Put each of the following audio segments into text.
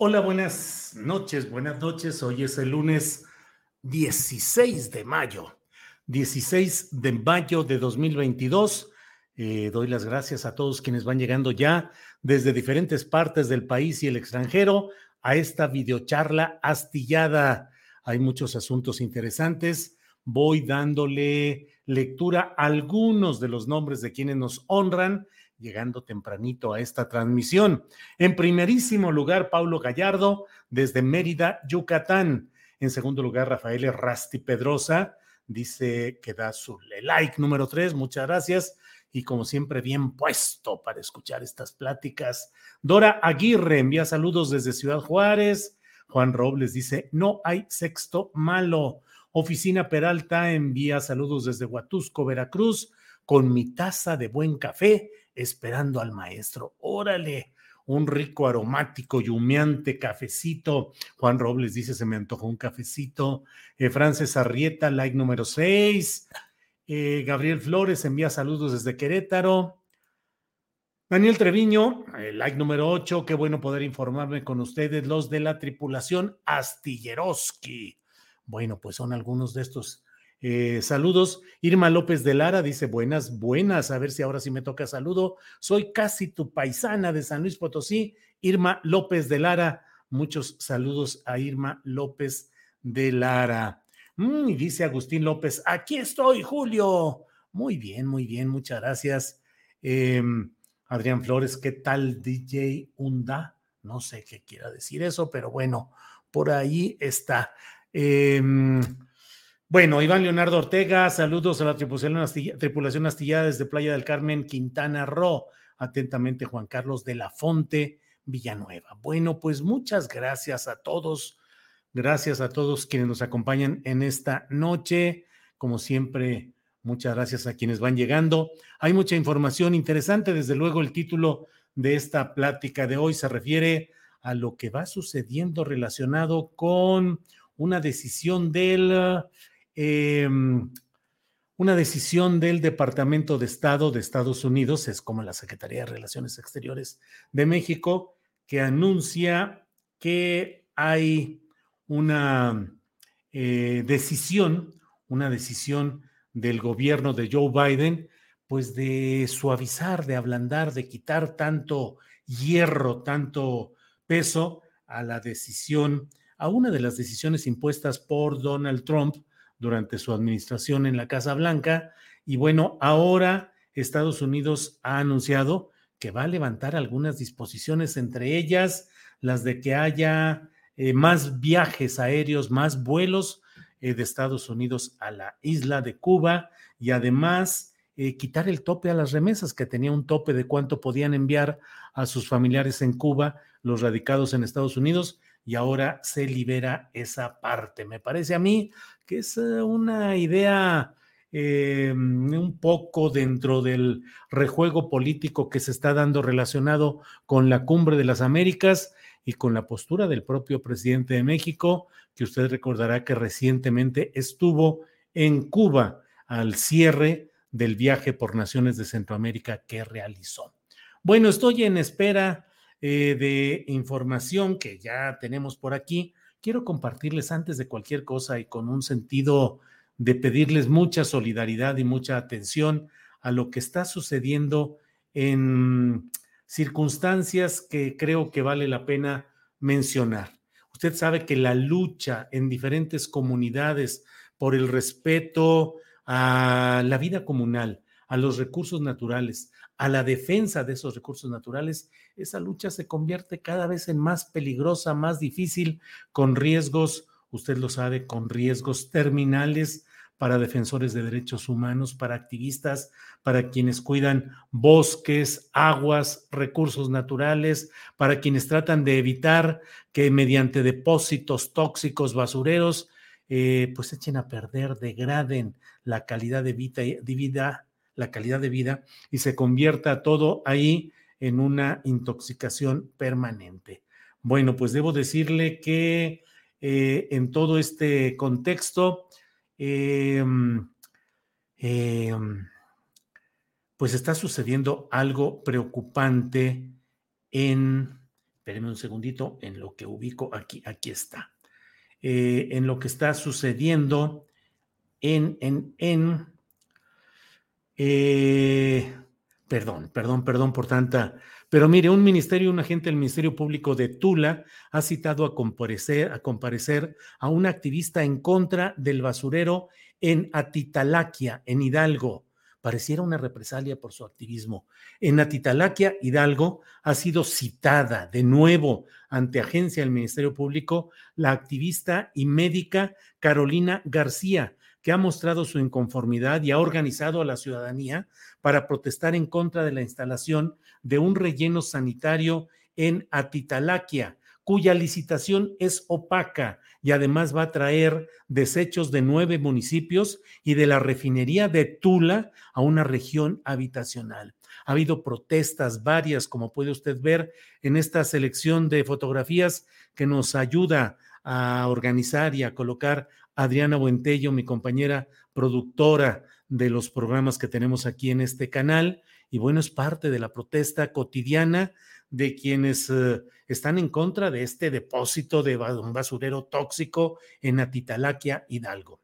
Hola, buenas noches, buenas noches. Hoy es el lunes 16 de mayo, 16 de mayo de 2022. Eh, doy las gracias a todos quienes van llegando ya desde diferentes partes del país y el extranjero a esta videocharla astillada. Hay muchos asuntos interesantes. Voy dándole lectura a algunos de los nombres de quienes nos honran, llegando tempranito a esta transmisión. En primerísimo lugar, Paulo Gallardo, desde Mérida, Yucatán. En segundo lugar, Rafael Rasti Pedrosa dice que da su like número tres. Muchas gracias. Y como siempre, bien puesto para escuchar estas pláticas. Dora Aguirre envía saludos desde Ciudad Juárez. Juan Robles dice, no hay sexto malo. Oficina Peralta envía saludos desde Huatusco, Veracruz, con mi taza de buen café, esperando al maestro. Órale, un rico, aromático y humeante cafecito. Juan Robles dice, se me antojó un cafecito. Eh, Frances Arrieta, like número 6. Eh, Gabriel Flores envía saludos desde Querétaro. Daniel Treviño, eh, like número 8. Qué bueno poder informarme con ustedes, los de la tripulación Astilleroski. Bueno, pues son algunos de estos eh, saludos. Irma López de Lara dice buenas, buenas. A ver si ahora sí me toca saludo. Soy casi tu paisana de San Luis Potosí. Irma López de Lara. Muchos saludos a Irma López de Lara. Mm, dice Agustín López, aquí estoy, Julio. Muy bien, muy bien, muchas gracias. Em, Adrián Flores, ¿qué tal DJ Unda? No sé qué quiera decir eso, pero bueno, por ahí está. Eh, bueno, Iván Leonardo Ortega, saludos a la tripulación, astillada desde Playa del Carmen, Quintana Roo. Atentamente, Juan Carlos de la Fonte, Villanueva. Bueno, pues muchas gracias a todos. Gracias a todos quienes nos acompañan en esta noche. Como siempre, muchas gracias a quienes van llegando. Hay mucha información interesante. Desde luego, el título de esta plática de hoy se refiere a lo que va sucediendo relacionado con una decisión del Em, una decisión del Departamento de Estado de Estados Unidos, es como la Secretaría de Relaciones Exteriores de México, que anuncia que hay una eh, decisión, una decisión del gobierno de Joe Biden, pues de suavizar, de ablandar, de quitar tanto hierro, tanto peso a la decisión, a una de las decisiones impuestas por Donald Trump durante su administración en la Casa Blanca. Y bueno, ahora Estados Unidos ha anunciado que va a levantar algunas disposiciones, entre ellas las de que haya eh, más viajes aéreos, más vuelos eh, de Estados Unidos a la isla de Cuba y además eh, quitar el tope a las remesas, que tenía un tope de cuánto podían enviar a sus familiares en Cuba los radicados en Estados Unidos y ahora se libera esa parte. Me parece a mí que es eh, una idea eh, un poco dentro del rejuego político que se está dando relacionado con la cumbre de las Américas y con la postura del propio presidente de México, que usted recordará que recientemente estuvo en Cuba al cierre del viaje por naciones de Centroamérica que realizó. Bueno, estoy en espera eh, de información que ya tenemos por aquí. Quiero compartirles antes de cualquier cosa y con un sentido de pedirles mucha solidaridad y mucha atención a lo que está sucediendo en circunstancias que creo que vale la pena mencionar. Usted sabe que la lucha en diferentes comunidades por el respeto a la vida comunal, a los recursos naturales, a la defensa de esos recursos naturales, esa lucha se convierte cada vez en más peligrosa, más difícil, con riesgos, usted lo sabe, con riesgos terminales para defensores de derechos humanos, para activistas, para quienes cuidan bosques, aguas, recursos naturales, para quienes tratan de evitar que mediante depósitos tóxicos, basureros, eh, pues echen a perder, degraden la calidad de vida, de vida, la calidad de vida y se convierta todo ahí en una intoxicación permanente. Bueno, pues debo decirle que eh, en todo este contexto, em, em, pues está sucediendo algo preocupante en, espérenme un segundito, en lo que ubico aquí, aquí está, eh, en lo que está sucediendo en, en, en, eh, perdón, perdón, perdón por tanta, pero mire, un ministerio, un agente del Ministerio Público de Tula ha citado a comparecer, a comparecer a un activista en contra del basurero en Atitalaquia, en Hidalgo. Pareciera una represalia por su activismo. En Atitalaquia, Hidalgo, ha sido citada de nuevo ante agencia del Ministerio Público la activista y médica Carolina García, que ha mostrado su inconformidad y ha organizado a la ciudadanía para protestar en contra de la instalación de un relleno sanitario en Atitalaquia, cuya licitación es opaca y además va a traer desechos de nueve municipios y de la refinería de Tula a una región habitacional. Ha habido protestas varias, como puede usted ver en esta selección de fotografías que nos ayuda a organizar y a colocar Adriana Buentello, mi compañera productora de los programas que tenemos aquí en este canal. Y bueno, es parte de la protesta cotidiana de quienes eh, están en contra de este depósito de un basurero tóxico en Atitalaquia, Hidalgo.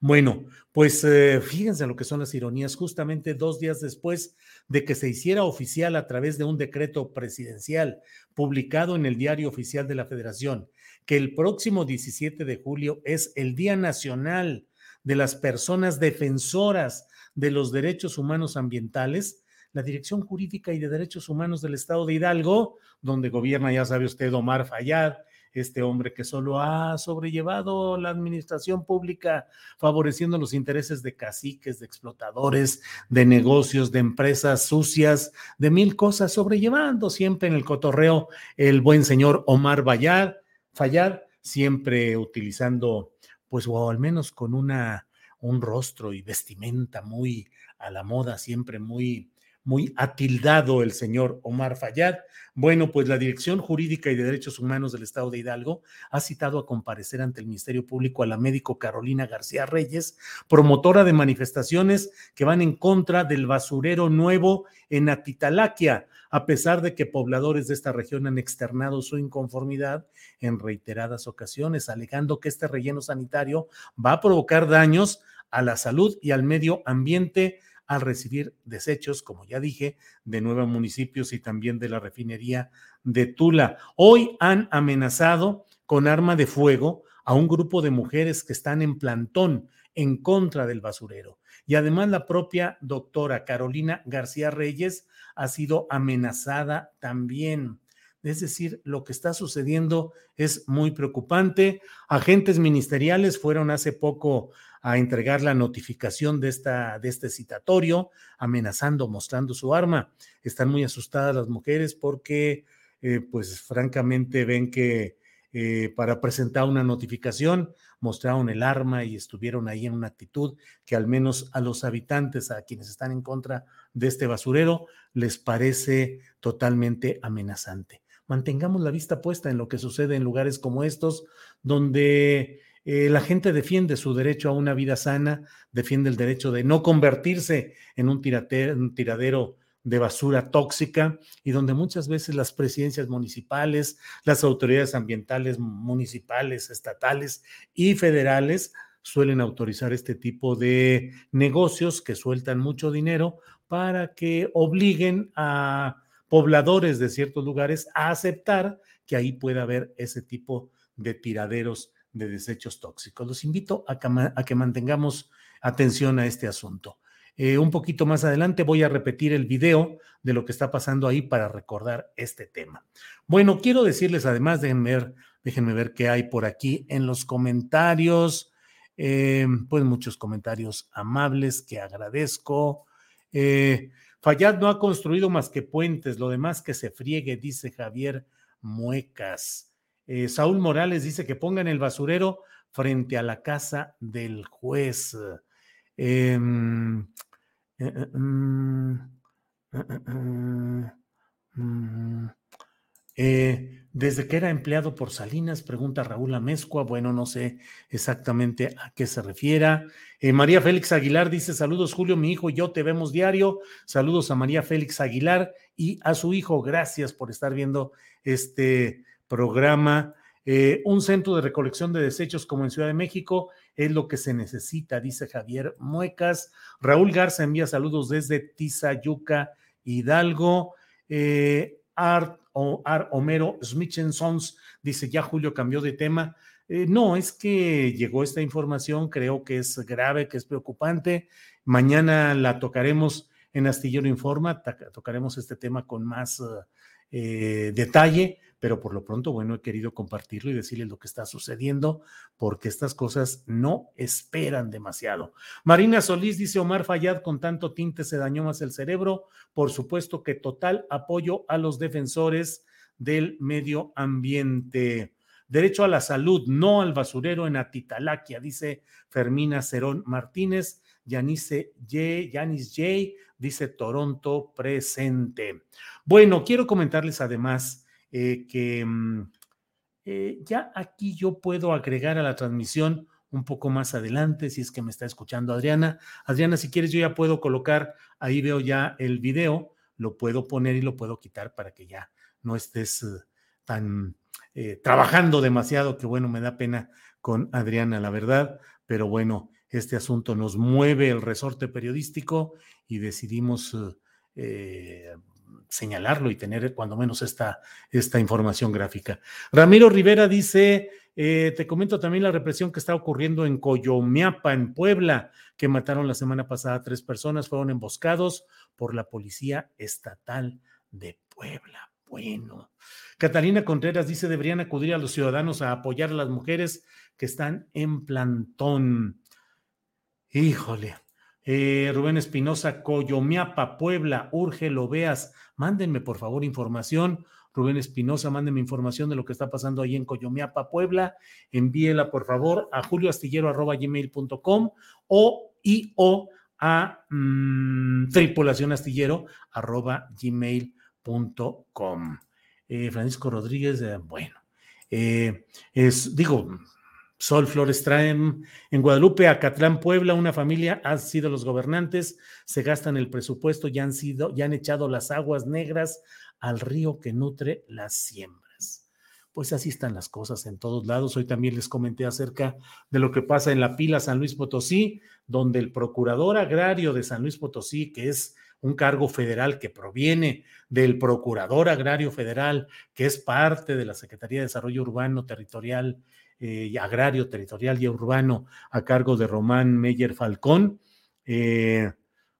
Bueno, pues eh, fíjense lo que son las ironías. Justamente dos días después de que se hiciera oficial a través de un decreto presidencial publicado en el Diario Oficial de la Federación que el próximo 17 de julio es el Día Nacional de las Personas Defensoras de los Derechos Humanos Ambientales, la Dirección Jurídica y de Derechos Humanos del Estado de Hidalgo, donde gobierna, ya sabe usted, Omar Fayad, este hombre que solo ha sobrellevado la administración pública favoreciendo los intereses de caciques, de explotadores, de negocios, de empresas sucias, de mil cosas, sobrellevando siempre en el cotorreo el buen señor Omar Fayad, fallar, siempre utilizando, pues, o al menos con una, un rostro y vestimenta muy a la moda, siempre muy, muy atildado el señor Omar Fayad. Bueno, pues la Dirección Jurídica y de Derechos Humanos del Estado de Hidalgo ha citado a comparecer ante el Ministerio Público a la médico Carolina García Reyes, promotora de manifestaciones que van en contra del basurero nuevo en Atitalaquia, a pesar de que pobladores de esta región han externado su inconformidad en reiteradas ocasiones, alegando que este relleno sanitario va a provocar daños a la salud y al medio ambiente al recibir desechos, como ya dije, de nueve municipios y también de la refinería de Tula. Hoy han amenazado con arma de fuego a un grupo de mujeres que están en plantón en contra del basurero. Y además la propia doctora Carolina García Reyes ha sido amenazada también. Es decir, lo que está sucediendo es muy preocupante. Agentes ministeriales fueron hace poco a entregar la notificación de, esta, de este citatorio, amenazando, mostrando su arma. Están muy asustadas las mujeres porque, eh, pues francamente, ven que eh, para presentar una notificación mostraron el arma y estuvieron ahí en una actitud que al menos a los habitantes, a quienes están en contra de este basurero, les parece totalmente amenazante mantengamos la vista puesta en lo que sucede en lugares como estos, donde eh, la gente defiende su derecho a una vida sana, defiende el derecho de no convertirse en un, tiradero de basura tóxica y donde muchas veces las presidencias municipales, las autoridades ambientales municipales, estatales y federales suelen autorizar este tipo de negocios que sueltan mucho dinero para que obliguen a pobladores de ciertos lugares a aceptar que ahí pueda haber ese tipo de tiraderos de desechos tóxicos. Los invito a que, mantengamos atención a este asunto. Eh, un poquito más adelante voy a repetir el video de lo que está pasando ahí para recordar este tema. Bueno, quiero decirles además, déjenme ver, déjenme ver qué hay por aquí en los comentarios. Eh, pues muchos comentarios amables que agradezco. Eh, no ha construido más que puentes, lo demás que se friegue, dice Javier Muecas. Eh, Saúl Morales dice que pongan el basurero frente a la casa del juez. Em, eh, eh, mm, mm, desde que era empleado por Salinas, pregunta Raúl Amezcua. Bueno, no sé exactamente a qué se refiera. María Félix Aguilar dice: Saludos, Julio, mi hijo y yo te vemos diario. Saludos a María Félix Aguilar y a su hijo. Gracias por estar viendo este programa. Eh, un centro de recolección de desechos como en Ciudad de México es lo que se necesita, dice Javier Muecas. Raúl Garza envía saludos desde Tizayuca, Hidalgo. Eh, Art, o, Art Homero Sons dice, ya Julio cambió de tema. Eh, no, es que llegó esta información, creo que es grave, que es preocupante. Mañana la tocaremos en Astillero Informa, tocaremos este tema con más detalle pero por lo pronto, bueno, he querido compartirlo y decirles lo que está sucediendo, porque estas cosas no esperan demasiado. Marina Solís dice, Omar Fayad, con tanto tinte se dañó más el cerebro. Por supuesto que total apoyo a los defensores del medio ambiente. Derecho a la salud, no al basurero en Atitalaquia, dice Fermina Cerón Martínez. Yanice J, Yanis J dice Toronto presente. Bueno, quiero comentarles además eh, que mm, eh, ya aquí yo puedo agregar a la transmisión un poco más adelante, si es que me está escuchando Adriana. Adriana, si quieres, yo ya puedo colocar, ahí veo ya el video, lo puedo poner y lo puedo quitar para que ya no estés eh, tan trabajando demasiado, que bueno, me da pena con Adriana, la verdad, pero bueno, este asunto nos mueve el resorte periodístico y decidimos señalarlo y tener cuando menos esta, esta información gráfica. Ramiro Rivera dice, eh, te comento también la represión que está ocurriendo en Coyomiapa, en Puebla, que mataron la semana pasada tres personas, fueron emboscados por la Policía Estatal de Puebla. Bueno, Catalina Contreras dice, deberían acudir a los ciudadanos a apoyar a las mujeres que están en plantón. Híjole, eh, Rubén Espinosa, Coyomiapa, Puebla, urge, lo veas. Mándenme, por favor, información. Rubén Espinosa, mándenme información de lo que está pasando ahí en Coyomiapa, Puebla. Envíela, por favor, a julioastillero.gmail.com o y o a mm, tripulacionastillero.gmail.com. Eh, Francisco Rodríguez, eh, bueno, es, digo, Sol Flores traen en Guadalupe, Acatlán, Puebla, una familia han sido los gobernantes, se gastan el presupuesto, ya han sido, ya han echado las aguas negras al río que nutre las siembras. Pues así están las cosas en todos lados. Hoy también les comenté acerca de lo que pasa en la pila San Luis Potosí, donde el procurador agrario de San Luis Potosí, que es un cargo federal que proviene del Procurador Agrario Federal, que es parte de la Secretaría de Desarrollo Urbano Territorial eh, agrario, territorial y urbano a cargo de Román Meyer Falcón, eh,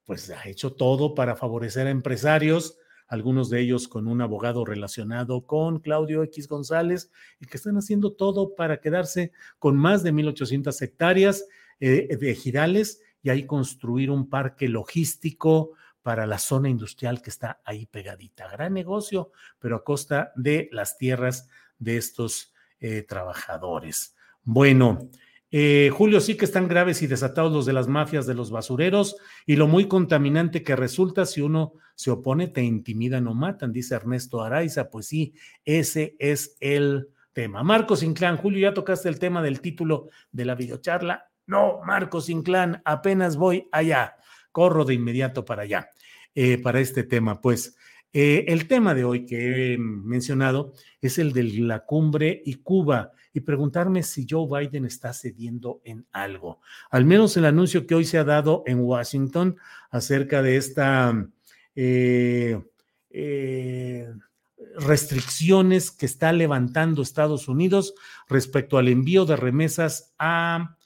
pues ha hecho todo para favorecer a empresarios, algunos de ellos con un abogado relacionado con Claudio X González, y que están haciendo todo para quedarse con más de 1.800 hectáreas eh, de girales y ahí construir un parque logístico para la zona industrial que está ahí pegadita. Gran negocio, pero a costa de las tierras de estos eh, trabajadores. Bueno, eh, Julio, sí que están graves y desatados los de las mafias de los basureros y lo muy contaminante que resulta si uno se opone, te intimidan o matan, dice Ernesto Araiza. Pues sí, ese es el tema. Marcos Inclán, Julio, ¿ya tocaste el tema del título de la videocharla? No, Marcos Inclán, apenas voy allá, corro de inmediato para allá. eh, para este tema? Pues eh, el tema de hoy que he mencionado es el de la cumbre y Cuba y preguntarme si Joe Biden está cediendo en algo. Al menos el anuncio que hoy se ha dado en Washington acerca de esta eh, eh, restricciones que está levantando Estados Unidos respecto al envío de remesas a,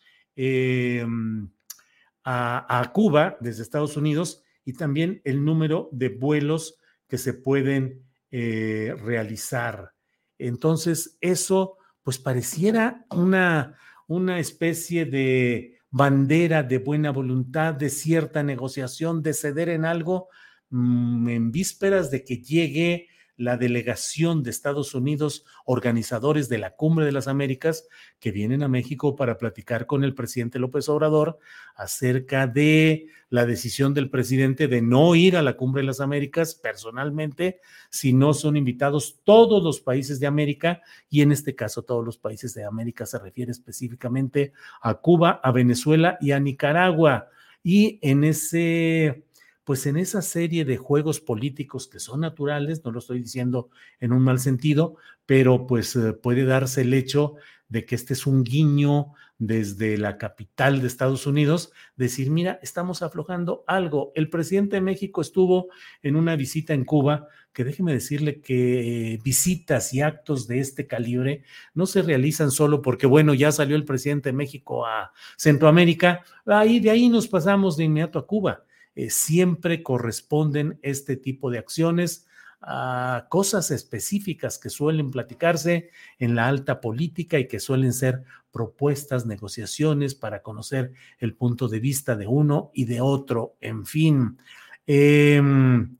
a, a Cuba desde Estados Unidos y también el número de vuelos que se pueden eh, realizar. Entonces, eso pues pareciera una, una especie de bandera de buena voluntad, de cierta negociación, de ceder en algo mm, en vísperas de que llegue la delegación de Estados Unidos, organizadores de la Cumbre de las Américas, que vienen a México para platicar con el presidente López Obrador acerca de la decisión del presidente de no ir a la Cumbre de las Américas personalmente, si no son invitados todos los países de América, y en este caso todos los países de América se refiere específicamente a Cuba, a Venezuela y a Nicaragua. Y en ese pues en esa serie de juegos políticos que son naturales, no lo estoy diciendo en un mal sentido, pero pues eh, puede darse el hecho de que este es un guiño desde la capital de Estados Unidos, decir, mira, estamos aflojando algo. El presidente de México estuvo en una visita en Cuba, que déjeme decirle que visitas y actos de este calibre no se realizan solo porque, bueno, ya salió el presidente de México a Centroamérica, ahí de ahí nos pasamos de inmediato a Cuba eh, siempre corresponden este tipo de acciones a cosas específicas que suelen platicarse en la alta política y que suelen ser propuestas, negociaciones para conocer el punto de vista de uno y de otro, en fin. Em,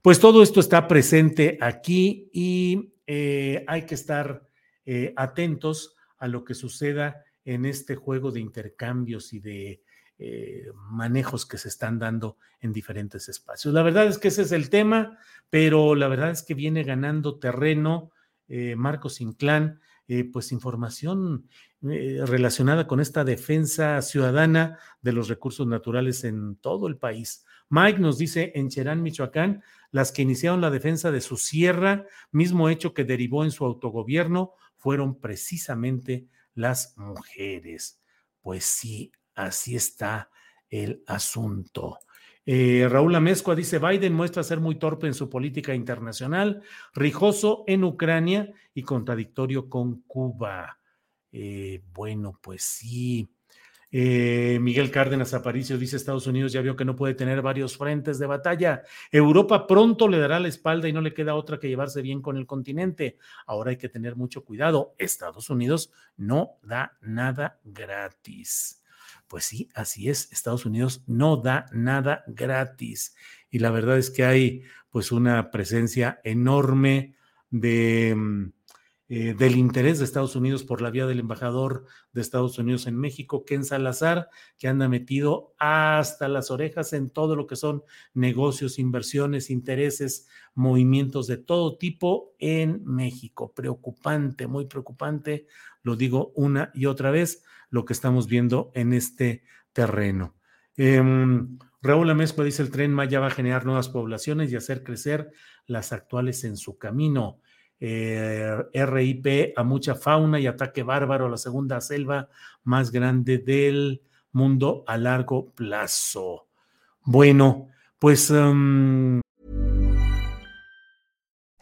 pues todo esto está presente aquí y eh, hay que estar eh, atentos a lo que suceda en este juego de intercambios y de eh, manejos que se están dando en diferentes espacios. La verdad es que ese es el tema, pero la verdad es que viene ganando terreno eh, Marcos Inclán, eh, pues información relacionada con esta defensa ciudadana de los recursos naturales en todo el país. Mike nos dice en Cherán, Michoacán, las que iniciaron la defensa de su sierra, mismo hecho que derivó en su autogobierno, fueron precisamente las mujeres. Pues sí, Así está el asunto. Eh, Raúl Amezcua dice, Biden muestra ser muy torpe en su política internacional, rijoso en Ucrania y contradictorio con Cuba. Eh, bueno, pues sí. Eh, Miguel Cárdenas Aparicio dice, Estados Unidos ya vio que no puede tener varios frentes de batalla. Europa pronto le dará la espalda y no le queda otra que llevarse bien con el continente. Ahora hay que tener mucho cuidado. Estados Unidos no da nada gratis. Pues sí, así es. Estados Unidos no da nada gratis. Y la verdad es que hay pues una presencia enorme de, mm, eh, del interés de Estados Unidos por la vía del embajador de Estados Unidos en México, Ken Salazar, que anda metido hasta las orejas en todo lo que son negocios, inversiones, intereses, movimientos de todo tipo en México. Preocupante, muy preocupante, lo digo una y otra vez lo que estamos viendo en este terreno. Em, Raúl Amezcua dice, el tren Maya va a generar nuevas poblaciones y hacer crecer las actuales en su camino. Eh, RIP a mucha fauna y ataque bárbaro a la segunda selva más grande del mundo a largo plazo. Bueno, pues em,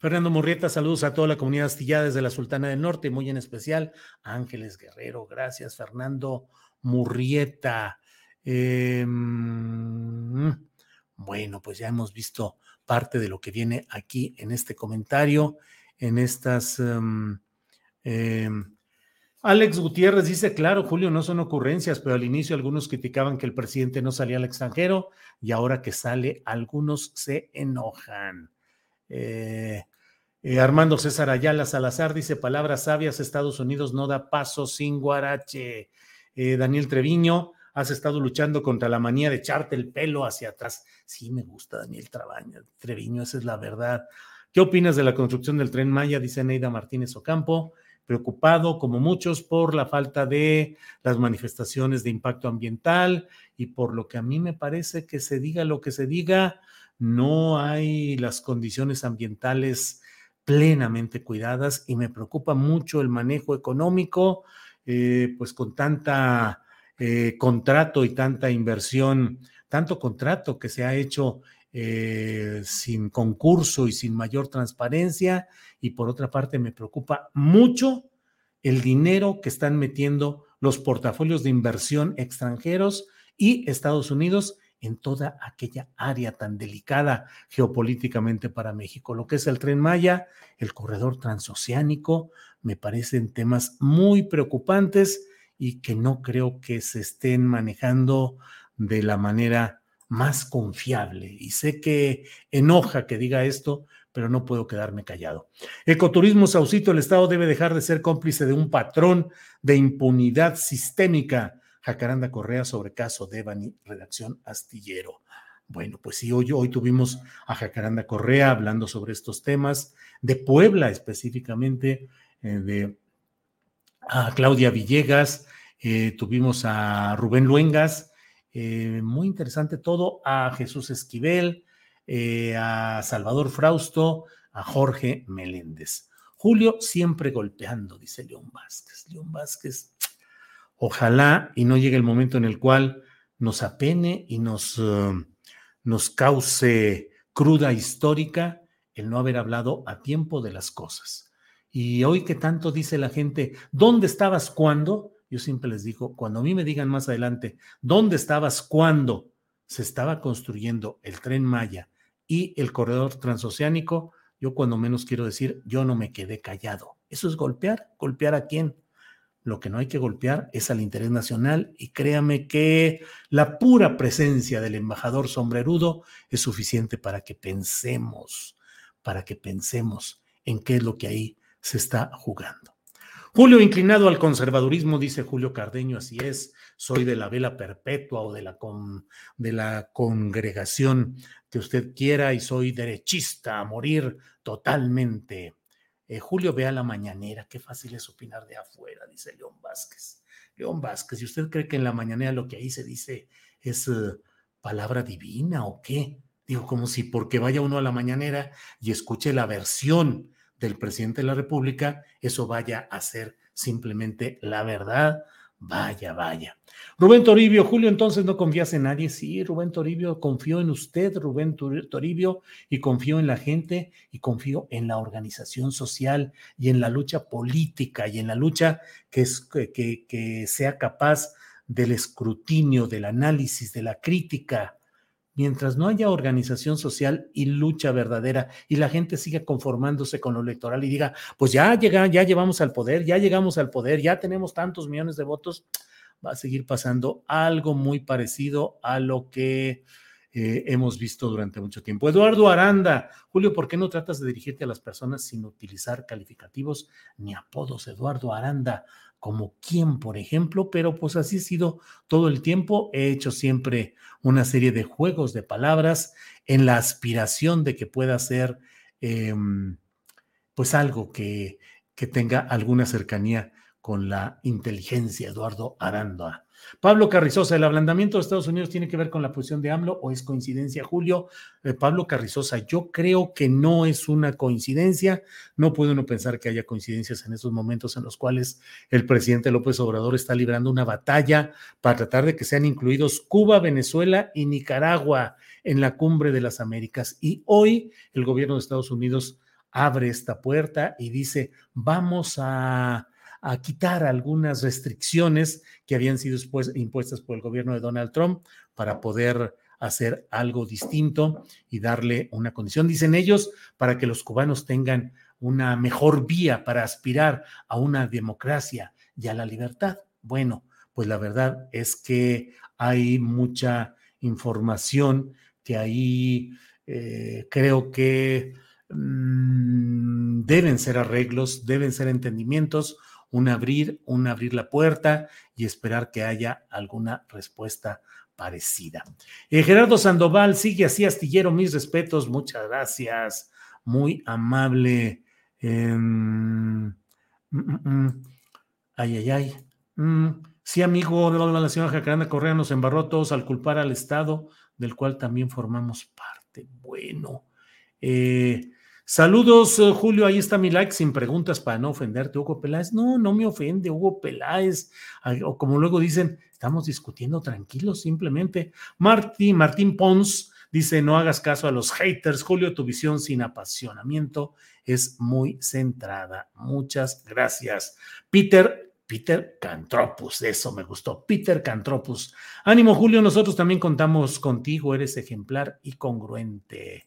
Fernando Murrieta, saludos a toda la comunidad astillada desde la Sultana del Norte, muy en especial a Ángeles Guerrero. Gracias, Fernando Murrieta. Eh, bueno, pues ya hemos visto parte de lo que viene aquí en este comentario, en estas... Um, eh, Alex Gutiérrez dice, claro, Julio, no son ocurrencias, pero al inicio algunos criticaban que el presidente no salía al extranjero y ahora que sale, algunos se enojan. Eh, eh, Armando César Ayala Salazar dice, palabras sabias, Estados Unidos no da paso sin guarache. Eh, Daniel Treviño, has estado luchando contra la manía de echarte el pelo hacia atrás. Sí, me gusta Daniel Trabaño, Treviño, esa es la verdad. ¿Qué opinas de la construcción del tren Maya? Dice Neida Martínez Ocampo preocupado, como muchos, por la falta de las manifestaciones de impacto ambiental y por lo que a mí me parece que se diga lo que se diga, no hay las condiciones ambientales plenamente cuidadas y me preocupa mucho el manejo económico, eh, pues con tanta eh, contrato y tanta inversión, tanto contrato que se ha hecho eh, sin concurso y sin mayor transparencia. Y por otra parte, me preocupa mucho el dinero que están metiendo los portafolios de inversión extranjeros y Estados Unidos en toda aquella área tan delicada geopolíticamente para México. Lo que es el tren Maya, el corredor transoceánico, me parecen temas muy preocupantes y que no creo que se estén manejando de la manera más confiable. Y sé que enoja que diga esto, pero no puedo quedarme callado. Ecoturismo Saucito, el Estado debe dejar de ser cómplice de un patrón de impunidad sistémica Jacaranda Correa sobre caso de Bani, redacción Astillero. Bueno, pues sí, hoy, hoy tuvimos a Jacaranda Correa hablando sobre estos temas, de Puebla específicamente, eh, de a Claudia Villegas, eh, tuvimos a Rubén Luengas, eh, muy interesante todo, a Jesús Esquivel, a Salvador Frausto, a Jorge Meléndez. Julio siempre golpeando, dice León Vázquez. León Vázquez Ojalá y no llegue el momento en el cual nos apene y nos, uh, nos cause cruda histórica el no haber hablado a tiempo de las cosas. Y hoy que tanto dice la gente, ¿dónde estabas cuando? Yo siempre les digo, cuando a mí me digan más adelante, ¿dónde estabas cuando se estaba construyendo el tren Maya y el corredor transoceánico? Yo cuando menos quiero decir, yo no me quedé callado. Eso es golpear. ¿Golpear a quién? Lo que no hay que golpear es al interés nacional y créame que la pura presencia del embajador sombrerudo es suficiente para que pensemos, para que pensemos en qué es lo que ahí se está jugando. Julio inclinado al conservadurismo, dice Julio Cardeño, así es, soy de la vela perpetua o de la, con, de la congregación que usted quiera y soy derechista a morir totalmente. Eh, Julio ve a la mañanera, qué fácil es opinar de afuera, dice León Vázquez. León Vázquez, si usted cree que en la mañanera lo que ahí se dice es eh, palabra divina o qué? Digo, como si porque vaya uno a la mañanera y escuche la versión del presidente de la República, eso vaya a ser simplemente la verdad Vaya, vaya. Rubén Toribio, Julio, entonces no confías en nadie. Sí, Rubén Toribio, confío en usted, Rubén Toribio, y confío en la gente y confío en la organización social y en la lucha política y en la lucha que, es, que, que sea capaz del escrutinio, del análisis, de la crítica, mientras no haya organización social y lucha verdadera y la gente siga conformándose con lo electoral y diga, pues ya llega, ya llevamos al poder, ya llegamos al poder, ya tenemos tantos millones de votos, va a seguir pasando algo muy parecido a lo que eh, hemos visto durante mucho tiempo. Eduardo Aranda, Julio, ¿por qué no tratas de dirigirte a las personas sin utilizar calificativos ni apodos? Eduardo Aranda, como quién, por ejemplo, pero pues así ha sido todo el tiempo. He hecho siempre una serie de juegos de palabras en la aspiración de que pueda ser em, pues algo que que tenga alguna cercanía con la inteligencia, Eduardo Aranda. Pablo Carrizosa, ¿el ablandamiento de Estados Unidos tiene que ver con la posición de AMLO o es coincidencia, Julio? Eh, Pablo Carrizosa, yo creo que no es una coincidencia. No puede uno pensar que haya coincidencias en estos momentos en los cuales el presidente López Obrador está librando una batalla para tratar de que sean incluidos Cuba, Venezuela y Nicaragua en la cumbre de las Américas. Y hoy el gobierno de Estados Unidos abre esta puerta y dice, vamos a a quitar algunas restricciones que habían sido impuestas por el gobierno de Donald Trump para poder hacer algo distinto y darle una condición, dicen ellos, para que los cubanos tengan una mejor vía para aspirar a una democracia y a la libertad. Bueno, pues la verdad es que hay mucha información que ahí eh, creo que mm, deben ser arreglos, deben ser entendimientos un abrir, un abrir la puerta y esperar que haya alguna respuesta parecida. Eh, Gerardo Sandoval sigue así, astillero, mis respetos, muchas gracias, muy amable. Em, mm, mm, mm. ay, ay, ay. sí, amigo, la señora Jacaranda Correa nos embarró todos al culpar al Estado, del cual también formamos parte. Bueno, eh, Saludos, eh, Julio. Ahí está mi like sin preguntas para no ofenderte, Hugo Peláez. No, no me ofende, Hugo Peláez. O como luego dicen, estamos discutiendo tranquilos, simplemente. Martín, Martín Pons dice: No hagas caso a los haters, Julio. Tu visión sin apasionamiento es muy centrada. Muchas gracias. Peter Peter Cantropus, eso me gustó. Peter Cantropus. Ánimo, Julio, nosotros también contamos contigo, eres ejemplar y congruente.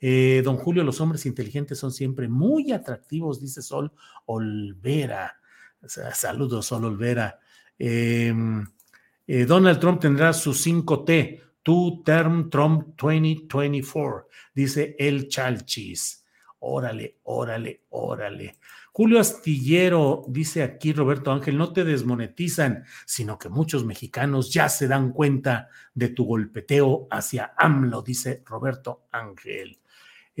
Eh, don Julio, los hombres inteligentes son siempre muy atractivos, dice Sol Olvera. Saludos, Sol Olvera. Em, eh, Donald Trump tendrá su 5T, Two Term Trump 2024, dice el Chalchis. Órale, órale, órale. Julio Astillero, dice aquí Roberto Ángel, no te desmonetizan, sino que muchos mexicanos ya se dan cuenta de tu golpeteo hacia AMLO, dice Roberto Ángel.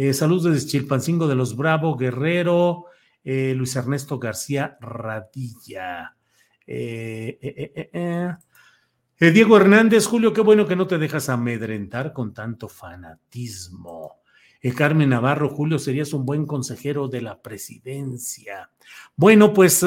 Eh, saludos desde Chilpancingo de los Bravo, Guerrero, eh, Luis Ernesto García Radilla. Eh, Diego Hernández, Julio, qué bueno que no te dejas amedrentar con tanto fanatismo. Carmen Navarro, Julio, serías un buen consejero de la presidencia. Bueno, pues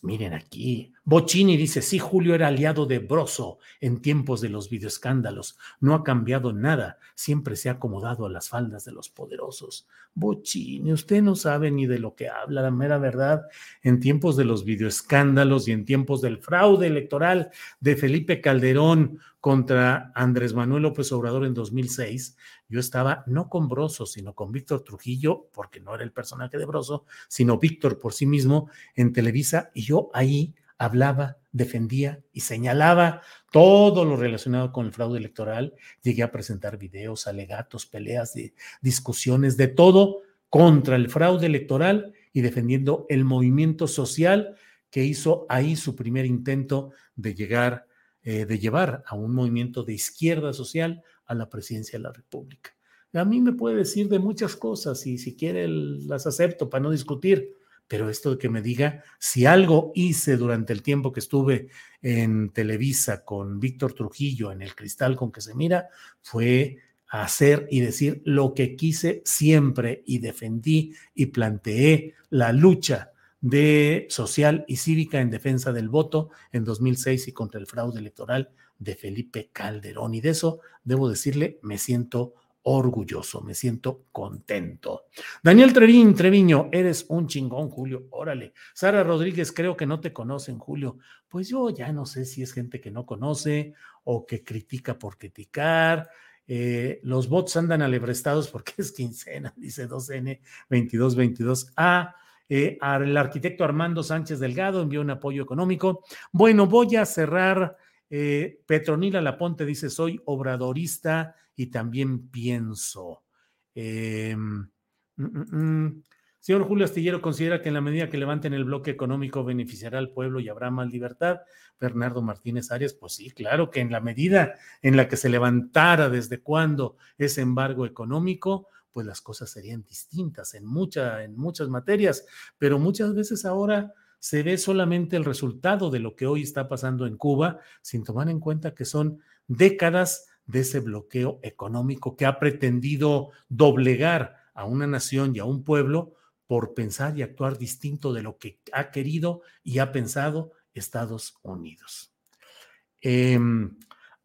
miren aquí, Bocini dice, sí, Julio era aliado de Broso en tiempos de los videoescándalos. No ha cambiado nada, siempre se ha acomodado a las faldas de los poderosos. Bocini, usted no sabe ni de lo que habla, la mera verdad. En tiempos de los videoescándalos y en tiempos del fraude electoral de Felipe Calderón contra Andrés Manuel López Obrador en 2006, yo estaba no con Broso, sino con Víctor Trujillo, porque no era el personaje de Broso, sino Víctor por sí mismo en Televisa, y yo ahí hablaba, defendía y señalaba todo lo relacionado con el fraude electoral. Llegué a presentar videos, alegatos, peleas, discusiones, de todo contra el fraude electoral y defendiendo el movimiento social que hizo ahí su primer intento de llegar, eh, de llevar a un movimiento de izquierda social a la presidencia de la República. A mí me puede decir de muchas cosas y si quiere las acepto para no discutir, pero esto de que me diga si algo hice durante el tiempo que estuve en Televisa con Víctor Trujillo en el cristal con que se mira, fue hacer y decir lo que quise siempre y defendí y planteé la lucha de social y cívica en defensa del voto en 2006 y contra el fraude electoral de Felipe Calderón. Y de eso, debo decirle, me siento orgulloso, me siento contento. Daniel Trevín, Treviño, eres un chingón, Julio, órale. Sara Rodríguez, creo que no te conocen, Julio. Pues yo ya no sé si es gente que no conoce o que critica por criticar. Eh, los bots andan alebrestados porque es quincena, dice 2N 2222A. Eh, al arquitecto Armando Sánchez Delgado envió un apoyo económico. Bueno, voy a cerrar. Eh, Petronila Laponte dice: Soy obradorista y también pienso. Em, mm, mm, mm. Señor Julio Astillero considera que en la medida que levanten el bloque económico beneficiará al pueblo y habrá más libertad. Bernardo Martínez Arias, pues sí, claro que en la medida en la que se levantara desde cuando ese embargo económico, pues las cosas serían distintas en, mucha, en muchas materias, pero muchas veces ahora se ve solamente el resultado de lo que hoy está pasando en Cuba, sin tomar en cuenta que son décadas de ese bloqueo económico que ha pretendido doblegar a una nación y a un pueblo por pensar y actuar distinto de lo que ha querido y ha pensado Estados Unidos. Eh,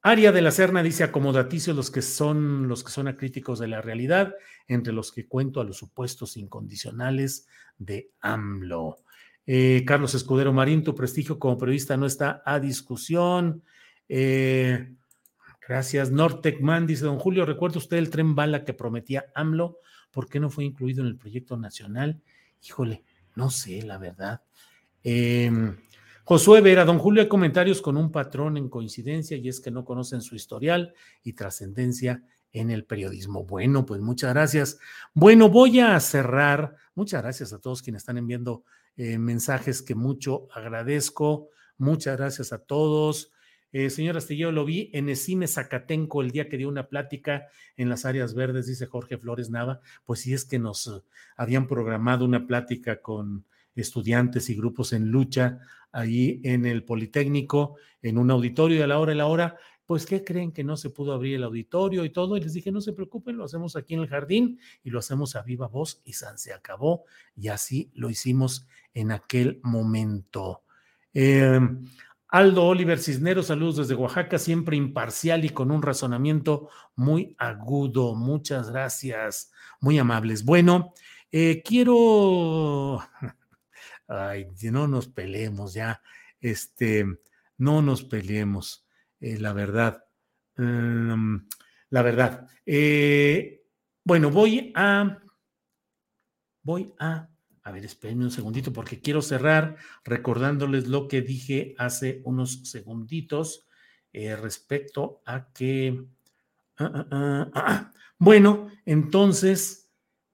Aria de la Serna dice acomodaticios los que son los que son acríticos de la realidad, entre los que cuento a los supuestos incondicionales de AMLO. Eh, Carlos Escudero Marín, tu prestigio como periodista no está a discusión. Eh, gracias. Nortecman dice, don Julio, ¿recuerda usted el tren bala que prometía AMLO? ¿Por qué no fue incluido en el proyecto nacional? Híjole, no sé, la verdad. Em, Josué Vera, don Julio, hay comentarios con un patrón en coincidencia y es que no conocen su historial y trascendencia en el periodismo. Bueno, pues muchas gracias. Bueno, voy a cerrar. Muchas gracias a todos quienes están enviando eh, mensajes que mucho agradezco. Muchas gracias a todos. Eh, señor Astillero, lo vi en Esime Zacatenco el día que dio una plática en las áreas verdes, dice Jorge Flores Nava. Pues sí es que nos eh, habían programado una plática con estudiantes y grupos en lucha ahí en el Politécnico, en un auditorio y a la hora y la hora, pues ¿qué creen que no se pudo abrir el auditorio y todo? Y les dije, no se preocupen, lo hacemos aquí en el jardín y lo hacemos a viva voz y San se acabó y así lo hicimos en aquel momento. Eh, Aldo Oliver Cisneros, saludos desde Oaxaca, siempre imparcial y con un razonamiento muy agudo. Muchas gracias, muy amables. Bueno, eh, quiero, ay, no nos peleemos ya, este, no nos peleemos, eh, la verdad, mm, la verdad. Eh, bueno, voy a, voy a a ver, espérenme un segundito porque quiero cerrar recordándoles lo que dije hace unos segunditos eh, respecto a que... Ah, ah, ah, bueno, entonces,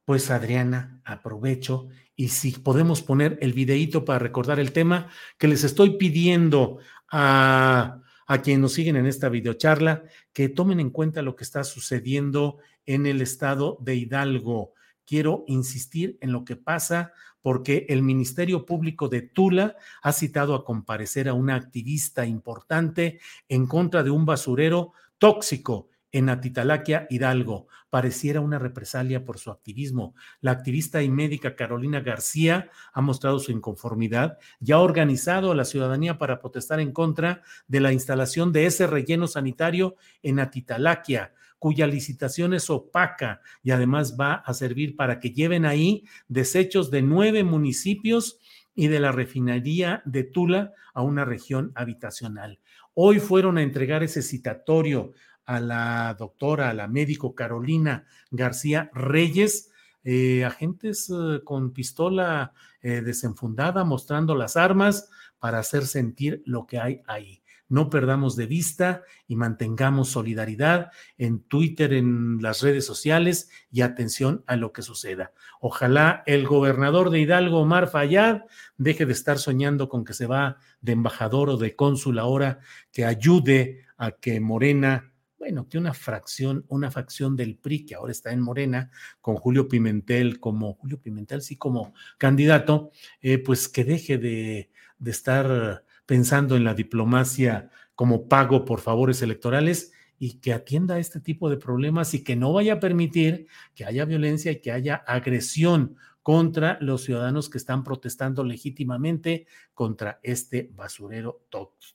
pues Adriana, aprovecho y si podemos poner el videíto para recordar el tema que les estoy pidiendo a, a quienes nos siguen en esta videocharla, que tomen en cuenta lo que está sucediendo en el estado de Hidalgo. Quiero insistir en lo que pasa porque el Ministerio Público de Tula ha citado a comparecer a una activista importante en contra de un basurero tóxico en Atitalaquia, Hidalgo. Pareciera una represalia por su activismo. La activista y médica Carolina García ha mostrado su inconformidad y ha organizado a la ciudadanía para protestar en contra de la instalación de ese relleno sanitario en Atitalaquia cuya licitación es opaca y además va a servir para que lleven ahí desechos de nueve municipios y de la refinería de Tula a una región habitacional. Hoy fueron a entregar ese citatorio a la doctora, a la médico Carolina García Reyes, eh, agentes eh, con pistola eh, desenfundada mostrando las armas para hacer sentir lo que hay ahí no perdamos de vista y mantengamos solidaridad en Twitter, en las redes sociales y atención a lo que suceda. Ojalá el gobernador de Hidalgo, Omar Fayad, deje de estar soñando con que se va de embajador o de cónsul ahora, que ayude a que Morena, bueno, que una fracción, una facción del PRI que ahora está en Morena, con Julio Pimentel como, Julio Pimentel sí como candidato, eh, pues que deje de, de estar pensando en la diplomacia como pago por favores electorales y que atienda a este tipo de problemas y que no vaya a permitir que haya violencia y que haya agresión contra los ciudadanos que están protestando legítimamente contra este basurero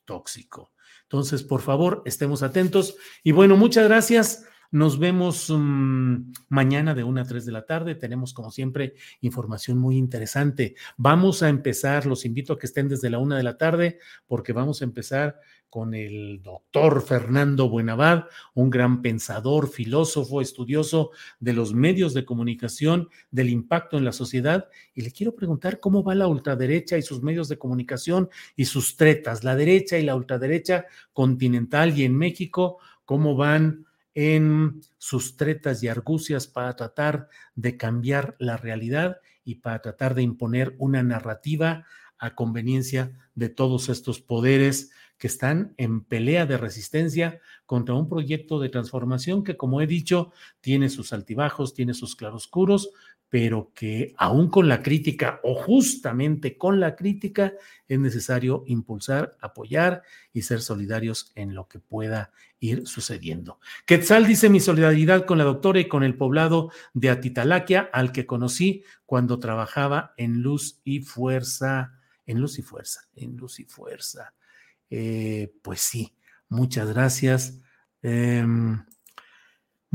tóxico. Entonces, por favor, estemos atentos. Y bueno, muchas gracias. Nos vemos um, mañana de 1 a 3 de la tarde. Tenemos, como siempre, información muy interesante. Vamos a empezar, los invito a que estén desde la 1 de la tarde, porque vamos a empezar con el doctor Fernando Buenavad, un gran pensador, filósofo, estudioso de los medios de comunicación, del impacto en la sociedad. Y le quiero preguntar cómo va la ultraderecha y sus medios de comunicación y sus tretas, la derecha y la ultraderecha continental y en México, cómo van en sus tretas y argucias para tratar de cambiar la realidad y para tratar de imponer una narrativa a conveniencia de todos estos poderes que están en pelea de resistencia contra un proyecto de transformación que, como he dicho, tiene sus altibajos, tiene sus claroscuros, pero que aún con la crítica o justamente con la crítica es necesario impulsar, apoyar y ser solidarios en lo que pueda ir sucediendo. Quetzal dice mi solidaridad con la doctora y con el poblado de Atitalaquia, al que conocí cuando trabajaba en Luz y Fuerza, en Luz y Fuerza, en Luz y Fuerza. Eh, pues sí, muchas gracias. Em,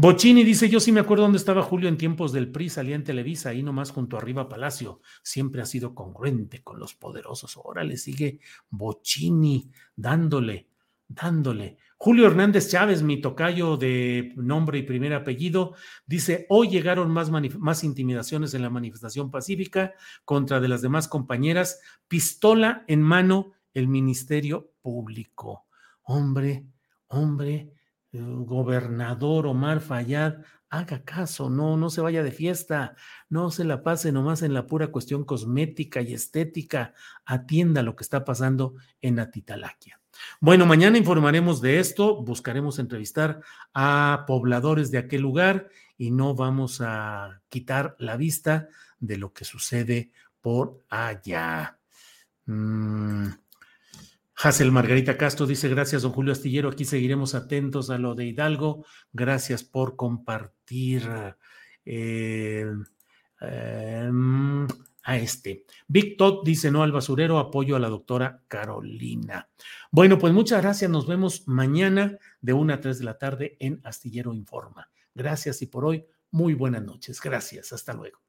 Bochini dice, yo sí me acuerdo dónde estaba Julio en tiempos del PRI, salía en Televisa, ahí nomás junto arriba Palacio. Siempre ha sido congruente con los poderosos. Ahora le sigue Bochini dándole, dándole. Julio Hernández Chávez, mi tocayo de nombre y primer apellido, dice, hoy llegaron más, más intimidaciones en la manifestación pacífica contra de las demás compañeras, pistola en mano el Ministerio Público. Hombre, hombre, gobernador Omar Fayad, haga caso, no, no se vaya de fiesta, no se la pase nomás en la pura cuestión cosmética y estética, atienda lo que está pasando en Atitalaquia. Bueno, mañana informaremos de esto, buscaremos entrevistar a pobladores de aquel lugar y no vamos a quitar la vista de lo que sucede por allá. Mm. Hazel Margarita Castro dice, gracias, don Julio Astillero, aquí seguiremos atentos a lo de Hidalgo. Gracias por compartir eh, em, a este. Big Todd dice, no al basurero, apoyo a la doctora Carolina. Bueno, pues muchas gracias, nos vemos mañana de 1 a 3 de la tarde en Astillero Informa. Gracias y por hoy, muy buenas noches. Gracias, hasta luego.